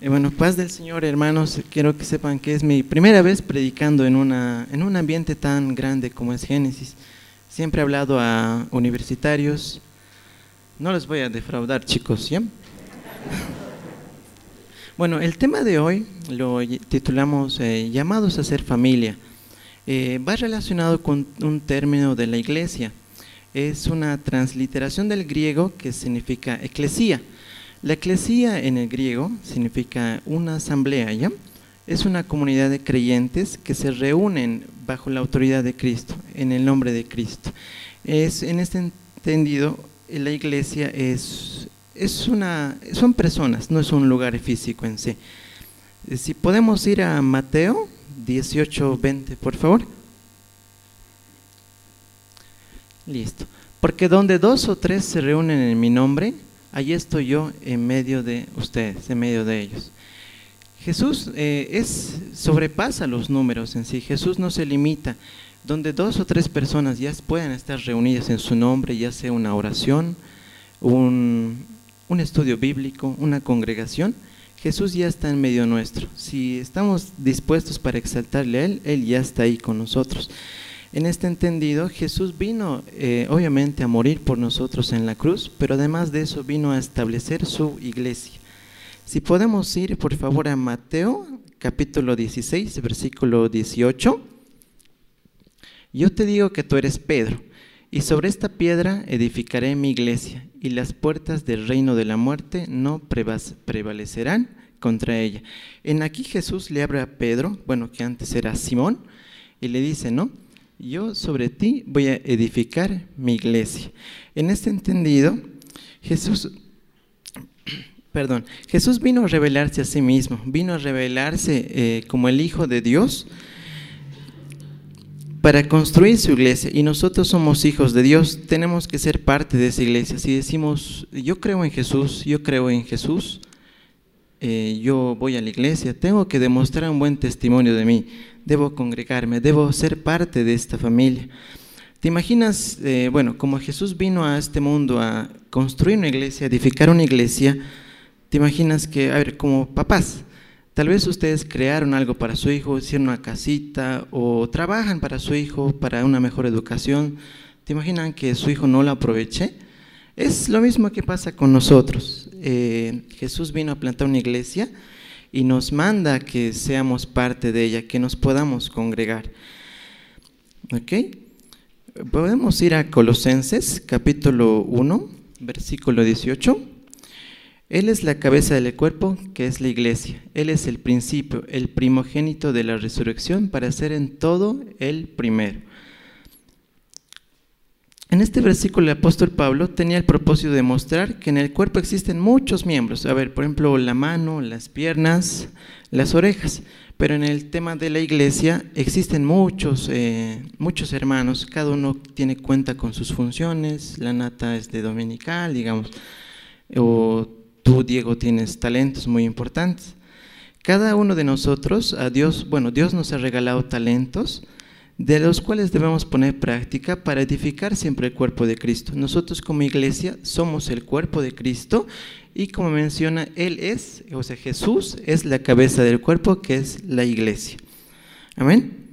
Eh, bueno, paz del Señor, hermanos. Quiero que sepan que es mi primera vez predicando en, una, en un ambiente tan grande como es Génesis. Siempre he hablado a universitarios. No les voy a defraudar, chicos, ¿ya? Bueno, el tema de hoy lo titulamos eh, Llamados a ser familia. Eh, va relacionado con un término de la iglesia. Es una transliteración del griego que significa eclesía. La eclesía en el griego significa una asamblea, ¿ya? Es una comunidad de creyentes que se reúnen bajo la autoridad de Cristo, en el nombre de Cristo. Es, en este entendido, la iglesia es, es una, son personas, no es un lugar físico en sí. Si podemos ir a Mateo 18, 20, por favor. Listo. Porque donde dos o tres se reúnen en mi nombre, allí estoy yo en medio de ustedes, en medio de ellos. Jesús eh, es, sobrepasa los números en sí, Jesús no se limita. Donde dos o tres personas ya puedan estar reunidas en su nombre, ya sea una oración, un, un estudio bíblico, una congregación, Jesús ya está en medio nuestro. Si estamos dispuestos para exaltarle a Él, Él ya está ahí con nosotros. En este entendido, Jesús vino eh, obviamente a morir por nosotros en la cruz, pero además de eso vino a establecer su iglesia. Si podemos ir por favor a Mateo capítulo 16, versículo 18. Yo te digo que tú eres Pedro, y sobre esta piedra edificaré mi iglesia, y las puertas del reino de la muerte no prevalecerán contra ella. En aquí Jesús le abre a Pedro, bueno, que antes era Simón, y le dice, ¿no? Yo sobre ti voy a edificar mi iglesia. En este entendido, Jesús, perdón, Jesús vino a revelarse a sí mismo, vino a revelarse eh, como el Hijo de Dios para construir su iglesia. Y nosotros somos hijos de Dios, tenemos que ser parte de esa iglesia. Si decimos, yo creo en Jesús, yo creo en Jesús, eh, yo voy a la iglesia, tengo que demostrar un buen testimonio de mí, debo congregarme, debo ser parte de esta familia. ¿Te imaginas, eh, bueno, como Jesús vino a este mundo a construir una iglesia, edificar una iglesia, te imaginas que, a ver, como papás, tal vez ustedes crearon algo para su hijo, hicieron una casita o trabajan para su hijo, para una mejor educación, ¿te imaginan que su hijo no lo aproveche? Es lo mismo que pasa con nosotros. Eh, Jesús vino a plantar una iglesia y nos manda que seamos parte de ella, que nos podamos congregar. ¿Ok? Podemos ir a Colosenses capítulo 1, versículo 18. Él es la cabeza del cuerpo, que es la iglesia. Él es el principio, el primogénito de la resurrección para ser en todo el primero. En este versículo el apóstol Pablo tenía el propósito de mostrar que en el cuerpo existen muchos miembros. A ver, por ejemplo, la mano, las piernas, las orejas. Pero en el tema de la iglesia existen muchos, eh, muchos hermanos. Cada uno tiene cuenta con sus funciones. La nata es de dominical, digamos. O tú, Diego, tienes talentos muy importantes. Cada uno de nosotros, a Dios, bueno, Dios nos ha regalado talentos de los cuales debemos poner práctica para edificar siempre el cuerpo de Cristo. Nosotros como iglesia somos el cuerpo de Cristo y como menciona, Él es, o sea, Jesús es la cabeza del cuerpo que es la iglesia. Amén.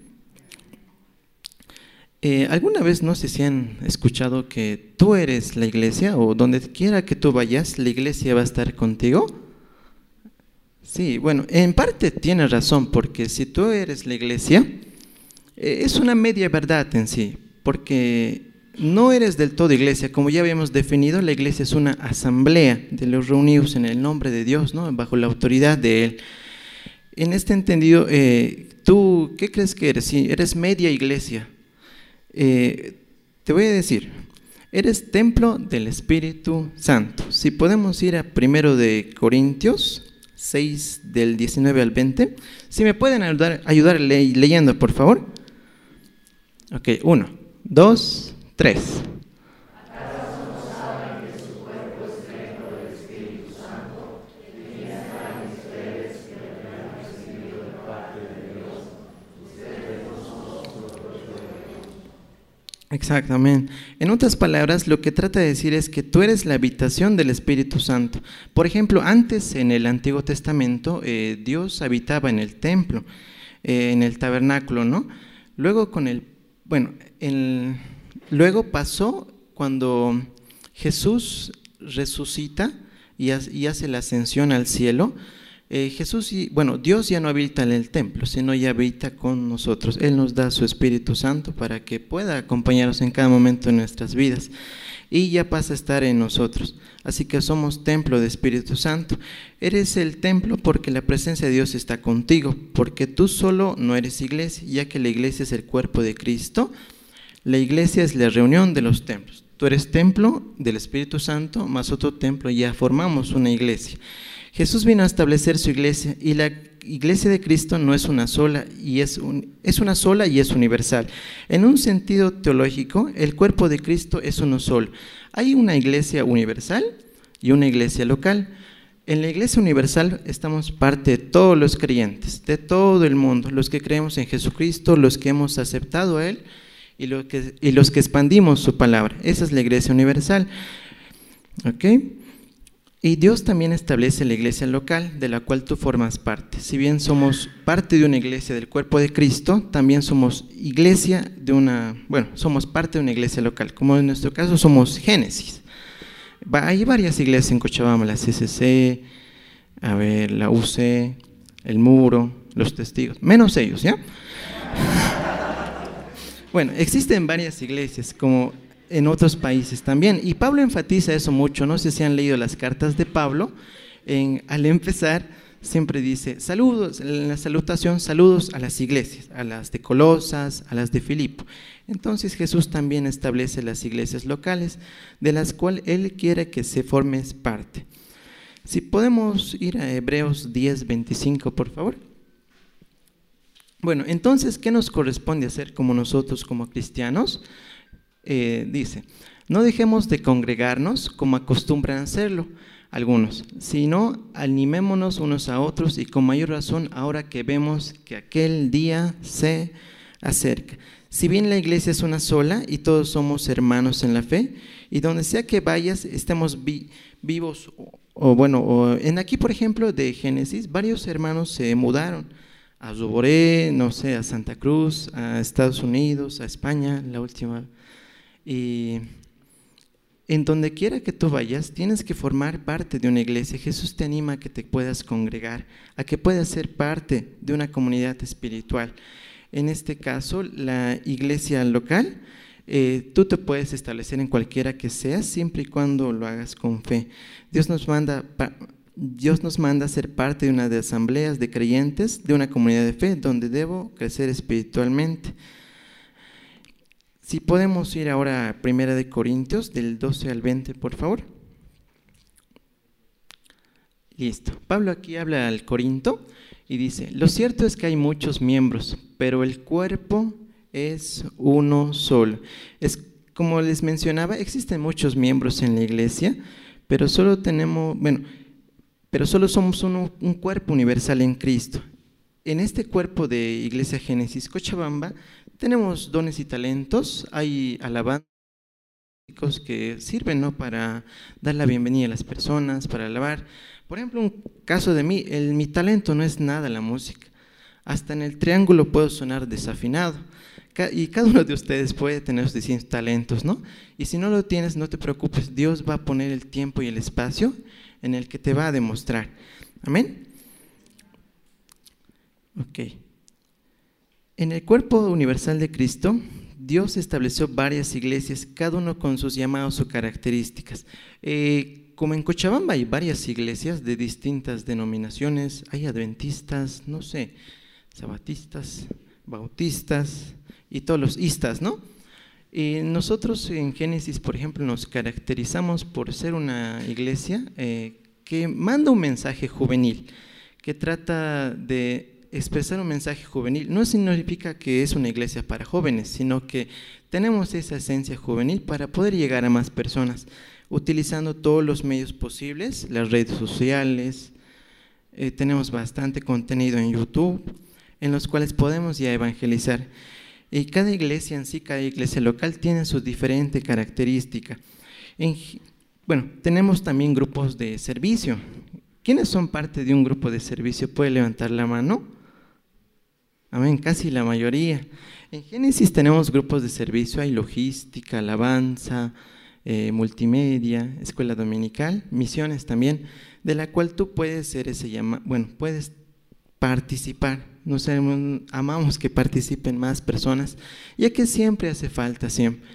Eh, ¿Alguna vez no sé si han escuchado que tú eres la iglesia o donde quiera que tú vayas, la iglesia va a estar contigo? Sí, bueno, en parte tienes razón, porque si tú eres la iglesia, es una media verdad en sí, porque no eres del todo iglesia. Como ya habíamos definido, la iglesia es una asamblea de los reunidos en el nombre de Dios, ¿no? bajo la autoridad de Él. En este entendido, eh, ¿tú qué crees que eres? Si eres media iglesia, eh, te voy a decir, eres templo del Espíritu Santo. Si podemos ir a primero de Corintios 6 del 19 al 20, si me pueden ayudar, ayudar leyendo, por favor. Ok, uno, dos, tres. Exactamente. En otras palabras, lo que trata de decir es que tú eres la habitación del Espíritu Santo. Por ejemplo, antes en el Antiguo Testamento eh, Dios habitaba en el templo, eh, en el tabernáculo, ¿no? Luego con el, bueno, luego pasó cuando Jesús resucita y hace la ascensión al cielo eh, Jesús, bueno, Dios ya no habita en el templo, sino ya habita con nosotros. Él nos da su Espíritu Santo para que pueda acompañarnos en cada momento de nuestras vidas y ya pasa a estar en nosotros. Así que somos templo de Espíritu Santo. Eres el templo porque la presencia de Dios está contigo, porque tú solo no eres iglesia, ya que la iglesia es el cuerpo de Cristo. La iglesia es la reunión de los templos. Tú eres templo del Espíritu Santo, más otro templo, ya formamos una iglesia. Jesús vino a establecer su iglesia y la iglesia de Cristo no es una sola y es, es una sola y es universal. En un sentido teológico, el cuerpo de Cristo es uno solo. Hay una iglesia universal y una iglesia local. En la iglesia universal estamos parte de todos los creyentes, de todo el mundo, los que creemos en Jesucristo, los que hemos aceptado a Él y, que, y los que expandimos su palabra. Esa es la iglesia universal. ¿Ok? Y Dios también establece la iglesia local de la cual tú formas parte. Si bien somos parte de una iglesia del cuerpo de Cristo, también somos iglesia de una, bueno, somos parte de una iglesia local, como en nuestro caso somos Génesis. Hay varias iglesias en Cochabamba, la CCC, a ver, la UC, el Muro, los testigos, menos ellos, ¿ya? Bueno, existen varias iglesias, como en otros países también. Y Pablo enfatiza eso mucho, no sé si han leído las cartas de Pablo, en, al empezar siempre dice, saludos, en la salutación, saludos a las iglesias, a las de Colosas, a las de Filipo. Entonces Jesús también establece las iglesias locales, de las cuales Él quiere que se formes parte. Si podemos ir a Hebreos 10, 25, por favor. Bueno, entonces, ¿qué nos corresponde hacer como nosotros, como cristianos? Eh, dice, no dejemos de congregarnos como acostumbran hacerlo algunos, sino animémonos unos a otros y con mayor razón ahora que vemos que aquel día se acerca. Si bien la iglesia es una sola y todos somos hermanos en la fe, y donde sea que vayas, estemos vivos, o, bueno, en aquí por ejemplo de Génesis, varios hermanos se mudaron a Zuboré, no sé, a Santa Cruz, a Estados Unidos, a España, la última y en donde quiera que tú vayas, tienes que formar parte de una iglesia. Jesús te anima a que te puedas congregar, a que puedas ser parte de una comunidad espiritual. En este caso, la iglesia local, eh, tú te puedes establecer en cualquiera que sea, siempre y cuando lo hagas con fe. Dios nos manda, Dios nos manda a ser parte de una de asambleas de creyentes, de una comunidad de fe, donde debo crecer espiritualmente. Si podemos ir ahora a Primera de Corintios, del 12 al 20, por favor. Listo. Pablo aquí habla al Corinto y dice, lo cierto es que hay muchos miembros, pero el cuerpo es uno solo. Es como les mencionaba, existen muchos miembros en la iglesia, pero solo tenemos, bueno, pero solo somos un cuerpo universal en Cristo. En este cuerpo de Iglesia Génesis Cochabamba tenemos dones y talentos, hay alabanzas que sirven ¿no? para dar la bienvenida a las personas, para alabar. Por ejemplo, un caso de mí, el, mi talento no es nada la música. Hasta en el triángulo puedo sonar desafinado. Y cada uno de ustedes puede tener sus distintos talentos, ¿no? Y si no lo tienes, no te preocupes, Dios va a poner el tiempo y el espacio en el que te va a demostrar. Amén. Ok. En el cuerpo universal de Cristo, Dios estableció varias iglesias, cada uno con sus llamados o características. Eh, como en Cochabamba hay varias iglesias de distintas denominaciones, hay adventistas, no sé, sabatistas, bautistas y todos los istas, ¿no? Y nosotros en Génesis, por ejemplo, nos caracterizamos por ser una iglesia eh, que manda un mensaje juvenil, que trata de expresar un mensaje juvenil no significa que es una iglesia para jóvenes, sino que tenemos esa esencia juvenil para poder llegar a más personas, utilizando todos los medios posibles, las redes sociales, eh, tenemos bastante contenido en YouTube, en los cuales podemos ya evangelizar. Y cada iglesia en sí, cada iglesia local tiene su diferente característica. bueno, tenemos también grupos de servicio. ¿Quiénes son parte de un grupo de servicio? ¿Puede levantar la mano? Amén, casi la mayoría. En Génesis tenemos grupos de servicio, hay logística, alabanza, eh, multimedia, escuela dominical, misiones también, de la cual tú puedes ser ese llama, bueno, puedes participar. Nos amamos que participen más personas, ya que siempre hace falta, siempre.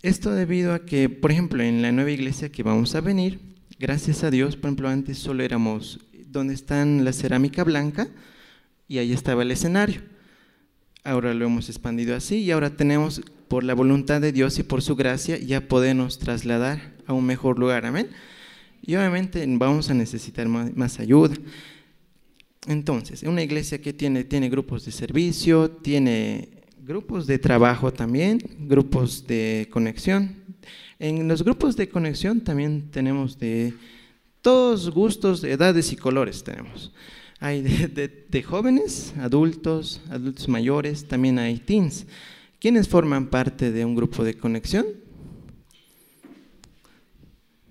Esto debido a que, por ejemplo, en la nueva iglesia que vamos a venir, gracias a Dios, por ejemplo, antes solo éramos donde está la cerámica blanca y ahí estaba el escenario. Ahora lo hemos expandido así y ahora tenemos, por la voluntad de Dios y por su gracia, ya podernos trasladar a un mejor lugar. Amén. Y obviamente vamos a necesitar más ayuda. Entonces, una iglesia que tiene, tiene grupos de servicio, tiene grupos de trabajo también, grupos de conexión. En los grupos de conexión también tenemos de todos gustos, edades y colores tenemos. Hay de, jóvenes, adultos, adultos mayores, también hay teens. ¿Quiénes forman parte de un grupo de conexión?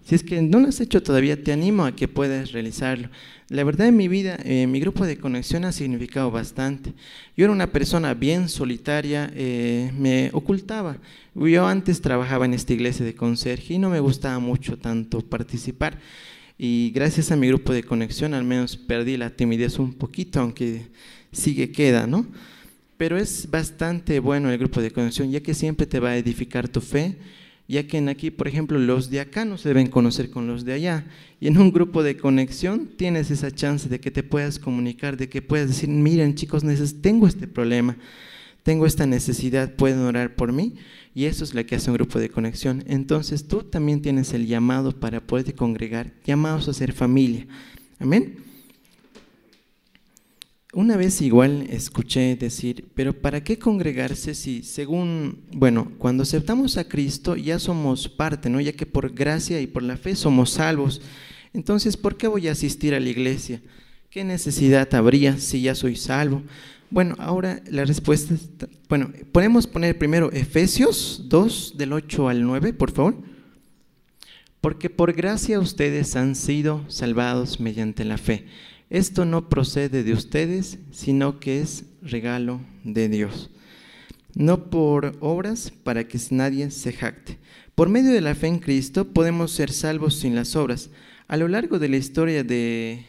Si es que no lo has hecho todavía, te animo a que puedas realizarlo. La verdad en mi vida, eh, mi grupo de conexión ha significado bastante. Yo era una persona bien solitaria, eh, me ocultaba. Yo antes trabajaba en esta iglesia de conserje y no me gustaba mucho tanto participar. Y gracias a mi grupo de conexión al menos perdí la timidez un poquito, aunque sigue queda, ¿no? Pero es bastante bueno el grupo de conexión, ya que siempre te va a edificar tu fe ya que en aquí, por ejemplo, los de acá no se deben conocer con los de allá. Y en un grupo de conexión tienes esa chance de que te puedas comunicar, de que puedas decir, miren chicos, tengo este problema, tengo esta necesidad, pueden orar por mí. Y eso es lo que hace un grupo de conexión. Entonces tú también tienes el llamado para poderte congregar, llamados a ser familia. Amén. Una vez igual escuché decir, pero ¿para qué congregarse si según, bueno, cuando aceptamos a Cristo ya somos parte, ¿no? Ya que por gracia y por la fe somos salvos. Entonces, ¿por qué voy a asistir a la iglesia? ¿Qué necesidad habría si ya soy salvo? Bueno, ahora la respuesta, está, bueno, podemos poner primero Efesios 2 del 8 al 9, por favor. Porque por gracia ustedes han sido salvados mediante la fe. Esto no procede de ustedes, sino que es regalo de Dios. No por obras para que nadie se jacte. Por medio de la fe en Cristo podemos ser salvos sin las obras. A lo largo de la historia de,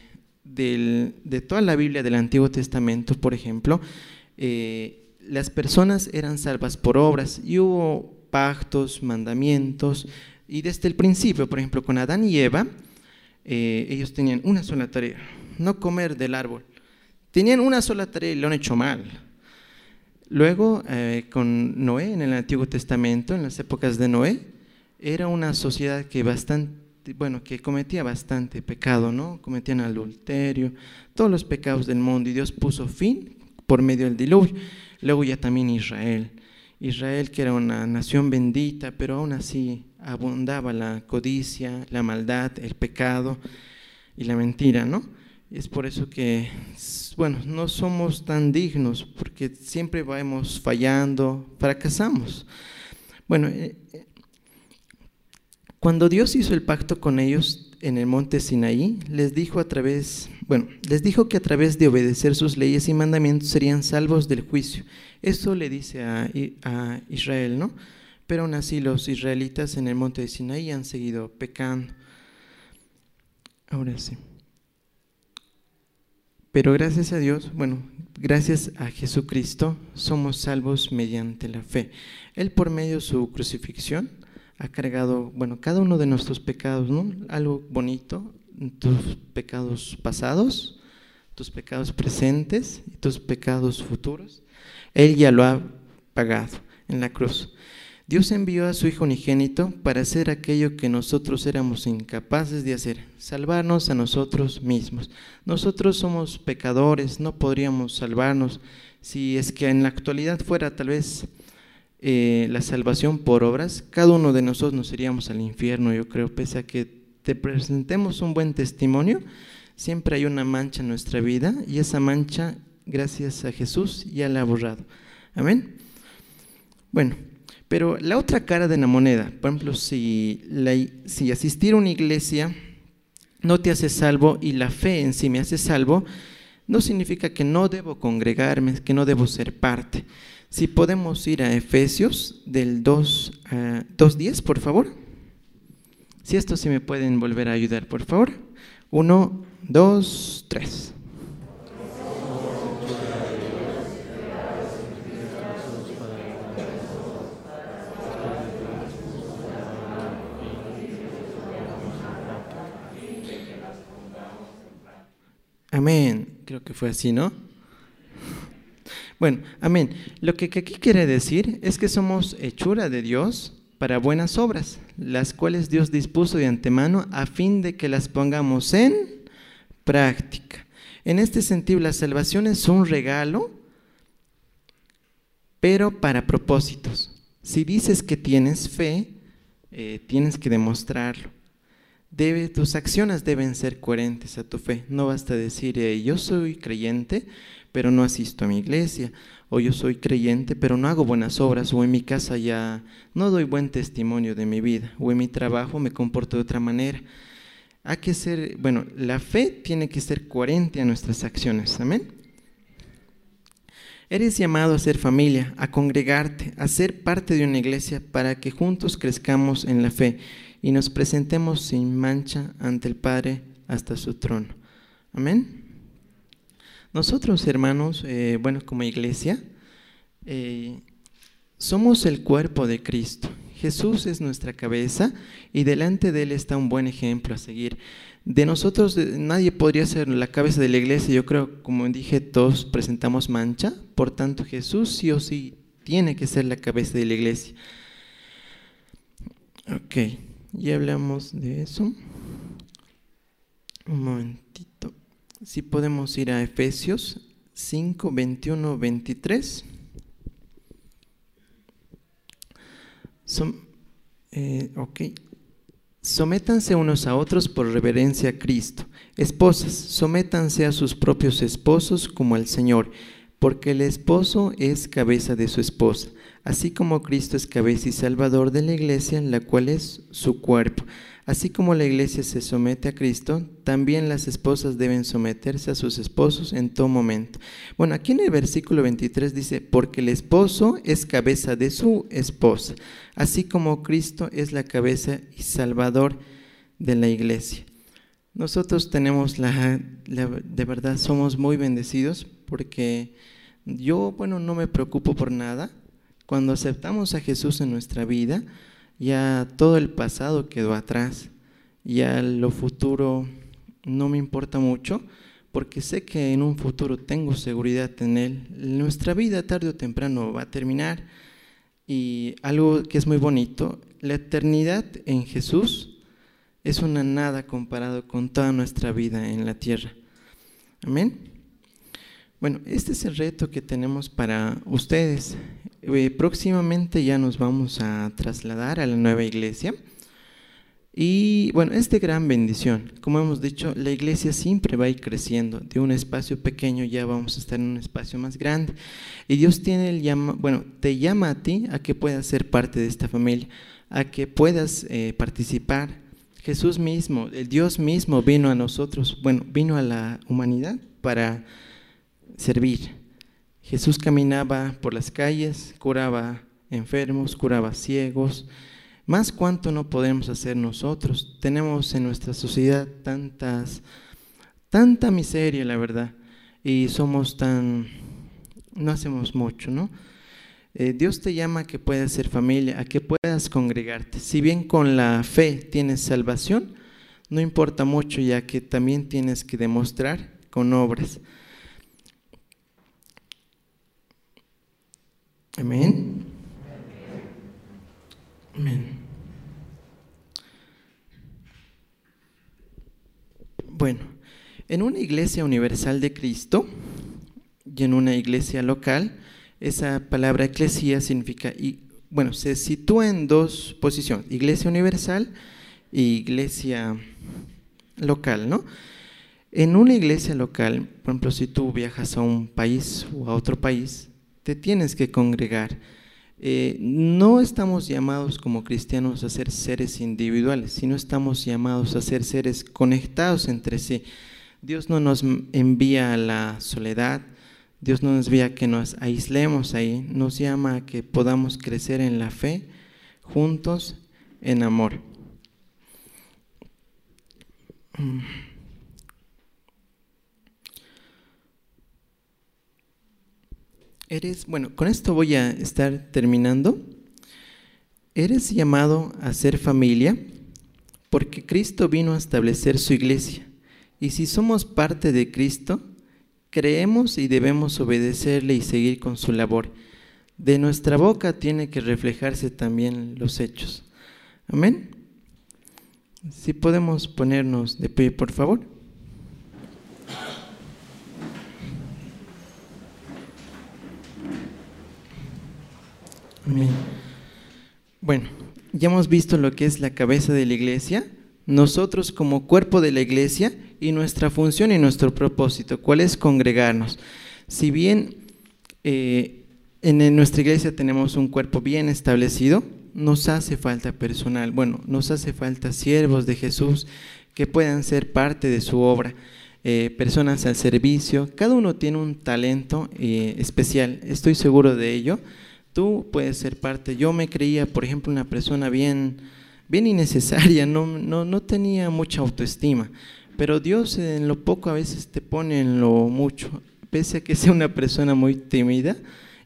toda la Biblia del Antiguo Testamento, por ejemplo, eh, las personas eran salvas por obras y hubo pactos, mandamientos, y desde el principio, por ejemplo, con Adán y Eva, eh, ellos tenían una sola tarea, no comer del árbol. Tenían una sola tarea y lo han hecho mal. Luego, eh, con Noé en el Antiguo Testamento, en las épocas de Noé, era una sociedad que bastante, bueno, que cometía bastante pecado, ¿no? Cometían adulterio, todos los pecados del mundo, y Dios puso fin por medio del diluvio. Luego ya también Israel. Israel, que era una nación bendita, pero aún así abundaba la codicia, la maldad, el pecado y la mentira, ¿no? Es por eso que, bueno, no somos tan dignos, porque siempre vamos fallando, fracasamos. Bueno, eh, eh, cuando Dios hizo el pacto con ellos en el monte Sinaí, les dijo a través, bueno, les dijo que a través de obedecer sus leyes y mandamientos serían salvos del juicio. Eso le dice a, Israel, ¿no? Pero aún así los israelitas en el monte de Sinaí han seguido pecando. Ahora sí. Pero gracias a Dios, bueno, gracias a Jesucristo, somos salvos mediante la fe. Él por medio de su crucifixión ha cargado, bueno, cada uno de nuestros pecados, ¿no? Algo bonito, tus pecados pasados, tus pecados presentes y tus pecados futuros. Él ya lo ha pagado en la cruz. Dios envió a su Hijo unigénito para hacer aquello que nosotros éramos incapaces de hacer, salvarnos a nosotros mismos. Nosotros somos pecadores, no podríamos salvarnos si es que en la actualidad fuera tal vez eh, la salvación por obras, cada uno de nosotros nos iríamos al infierno, yo creo, pese a que te presentemos un buen testimonio, siempre hay una mancha en nuestra vida y esa mancha, gracias a Jesús, ya la ha borrado. Amén. Bueno. Pero la otra cara de la moneda, por ejemplo, si, si asistir a una iglesia no te hace salvo y la fe en sí me hace salvo, no significa que no debo congregarme, que no debo ser parte. Si podemos ir a Efesios del 2, 2.10, por favor. Si esto sí me pueden volver a ayudar, por favor. 1, 2, 3. Amén. Creo que fue así, ¿no? Bueno, amén. Lo que aquí quiere decir es que somos hechura de Dios para buenas obras, las cuales Dios dispuso de antemano a fin de que las pongamos en práctica. En este sentido, la salvación es un regalo, pero para propósitos. Si dices que tienes fe, eh, tienes que demostrarlo tus acciones deben ser coherentes a tu fe. No basta decir, yo soy creyente, pero no asisto a mi iglesia, o yo soy creyente, pero no hago buenas obras, o en mi casa ya no doy buen testimonio de mi vida, o en mi trabajo me comporto de otra manera. Hay que ser, bueno, la fe tiene que ser coherente a nuestras acciones. Amén. Eres llamado a ser familia, a congregarte, a ser parte de una iglesia para que juntos crezcamos en la fe y nos presentemos sin mancha ante el Padre hasta su trono. Amén. Nosotros, hermanos, eh, bueno, como iglesia, eh, somos el cuerpo de Cristo. Jesús es nuestra cabeza y delante de Él está un buen ejemplo a seguir. De nosotros nadie podría ser la cabeza de la iglesia. Yo creo, como dije, todos presentamos mancha. Por tanto, Jesús sí o sí tiene que ser la cabeza de la iglesia. Ok. Ya hablamos de eso. Un momentito. Si podemos ir a Efesios 5, 21, 23. ok. Sométanse unos a otros por reverencia a Cristo. Esposas, sométanse a sus propios esposos como al Señor, porque el esposo es cabeza de su esposa así como Cristo es cabeza y salvador de la iglesia, la cual es su cuerpo. Así como la iglesia se somete a Cristo, también las esposas deben someterse a sus esposos en todo momento. Bueno, aquí en el versículo 23 dice, porque el esposo es cabeza de su esposa, así como Cristo es la cabeza y salvador de la iglesia. Nosotros tenemos la, de verdad, somos muy bendecidos porque yo, bueno, no me preocupo por nada cuando aceptamos a Jesús en nuestra vida, ya todo el pasado quedó atrás, ya lo futuro no me importa mucho, porque sé que en un futuro tengo seguridad en Él. Nuestra vida tarde o temprano va a terminar y algo que es muy bonito, la eternidad en Jesús es una nada comparado con toda nuestra vida en la tierra. Amén. Bueno, este es el reto que tenemos para ustedes. Próximamente ya nos vamos a trasladar a la nueva iglesia. Y bueno, es de gran bendición. Como hemos dicho, la iglesia siempre va a ir creciendo. De un espacio pequeño ya vamos a estar en un espacio más grande. Y Dios tiene el llama, bueno, te llama a ti a que puedas ser parte de esta familia, a que puedas eh, participar. Jesús mismo, el Dios mismo vino a nosotros, bueno, vino a la humanidad para servir. Jesús caminaba por las calles, curaba enfermos, curaba ciegos. Más cuánto no podemos hacer nosotros. Tenemos en nuestra sociedad tantas, tanta miseria, la verdad, y somos tan, no hacemos mucho, ¿no? Eh, Dios te llama a que puedas ser familia, a que puedas congregarte. Si bien con la fe tienes salvación, no importa mucho ya que también tienes que demostrar con obras. Amén. Amén. Bueno, en una iglesia universal de Cristo y en una iglesia local, esa palabra eclesía significa, y, bueno, se sitúa en dos posiciones, iglesia universal e iglesia local, ¿no? En una iglesia local, por ejemplo, si tú viajas a un país o a otro país, te tienes que congregar. Eh, no estamos llamados como cristianos a ser seres individuales, sino estamos llamados a ser seres conectados entre sí. Dios no nos envía a la soledad, Dios no nos envía a que nos aislemos ahí, nos llama a que podamos crecer en la fe juntos en amor. Mm. Eres, bueno, con esto voy a estar terminando. Eres llamado a ser familia porque Cristo vino a establecer su iglesia. Y si somos parte de Cristo, creemos y debemos obedecerle y seguir con su labor. De nuestra boca tiene que reflejarse también los hechos. Amén. Si podemos ponernos de pie, por favor. Bueno, ya hemos visto lo que es la cabeza de la iglesia, nosotros como cuerpo de la iglesia y nuestra función y nuestro propósito, cuál es congregarnos. Si bien eh, en nuestra iglesia tenemos un cuerpo bien establecido, nos hace falta personal, bueno, nos hace falta siervos de Jesús que puedan ser parte de su obra, eh, personas al servicio, cada uno tiene un talento eh, especial, estoy seguro de ello tú puedes ser parte. Yo me creía, por ejemplo, una persona bien, bien innecesaria, no, no, no tenía mucha autoestima, pero Dios en lo poco a veces te pone en lo mucho, pese a que sea una persona muy tímida,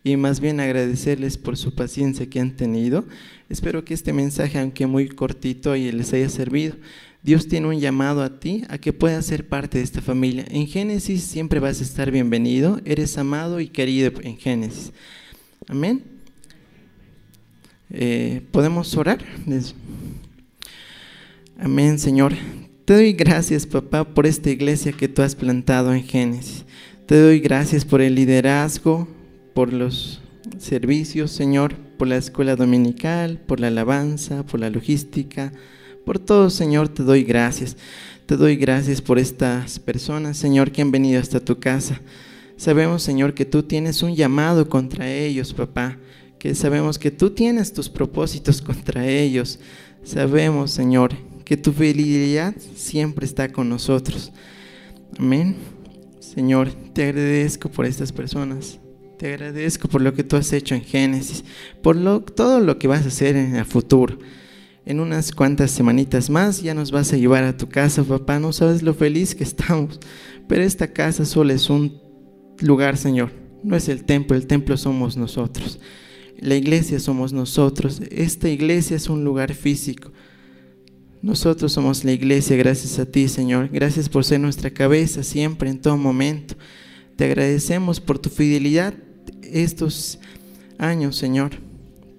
y más bien agradecerles por su paciencia que han tenido. Espero que este mensaje, aunque muy cortito, y les haya servido. Dios tiene un llamado a ti a que puedas ser parte de esta familia. En Génesis siempre vas a estar bienvenido, eres amado y querido en Génesis. Amén. Eh, ¿Podemos orar? Amén, Señor. Te doy gracias, papá, por esta iglesia que tú has plantado en Génesis. Te doy gracias por el liderazgo, por los servicios, Señor, por la escuela dominical, por la alabanza, por la logística, por todo, Señor, te doy gracias. Te doy gracias por estas personas, Señor, que han venido hasta tu casa. Sabemos, Señor, que tú tienes un llamado contra ellos, papá que sabemos que tú tienes tus propósitos contra ellos. Sabemos, Señor, que tu fidelidad siempre está con nosotros. Amén. Señor, te agradezco por estas personas. Te agradezco por lo que tú has hecho en Génesis, por todo lo que vas a hacer en el futuro. En unas cuantas semanitas más ya nos vas a llevar a tu casa, papá. No sabes lo feliz que estamos. Pero esta casa solo es un lugar, Señor. No es el templo, el templo somos nosotros. La iglesia somos nosotros. Esta iglesia es un lugar físico. Nosotros somos la iglesia gracias a ti, Señor. Gracias por ser nuestra cabeza siempre, en todo momento. Te agradecemos por tu fidelidad estos años, Señor.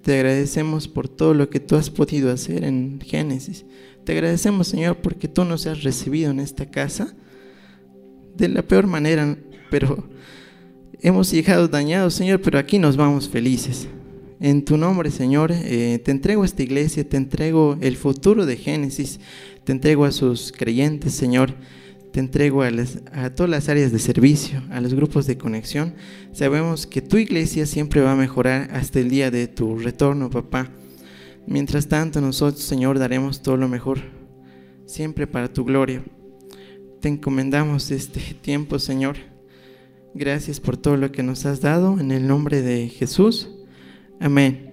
Te agradecemos por todo lo que tú has podido hacer en Génesis. Te agradecemos, Señor, porque tú nos has recibido en esta casa de la peor manera, pero hemos llegado dañados, Señor, pero aquí nos vamos felices. En tu nombre, Señor, eh, te entrego esta iglesia, te entrego el futuro de Génesis, te entrego a sus creyentes, Señor, te entrego a, a, todas las áreas de servicio, a los grupos de conexión. Sabemos que tu iglesia siempre va a mejorar hasta el día de tu retorno, papá. Mientras tanto, nosotros, Señor, daremos todo lo mejor, siempre para tu gloria. Te encomendamos este tiempo, Señor. Gracias por todo lo que nos has dado en el nombre de Jesús. Amén.